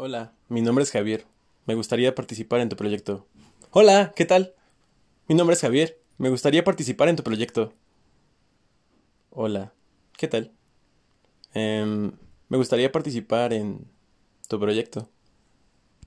Hola, mi nombre es Javier. Me gustaría participar en tu proyecto. Hola, ¿qué tal? Mi nombre es Javier. Me gustaría participar en tu proyecto. Hola, ¿qué tal? Em, me gustaría participar en tu proyecto.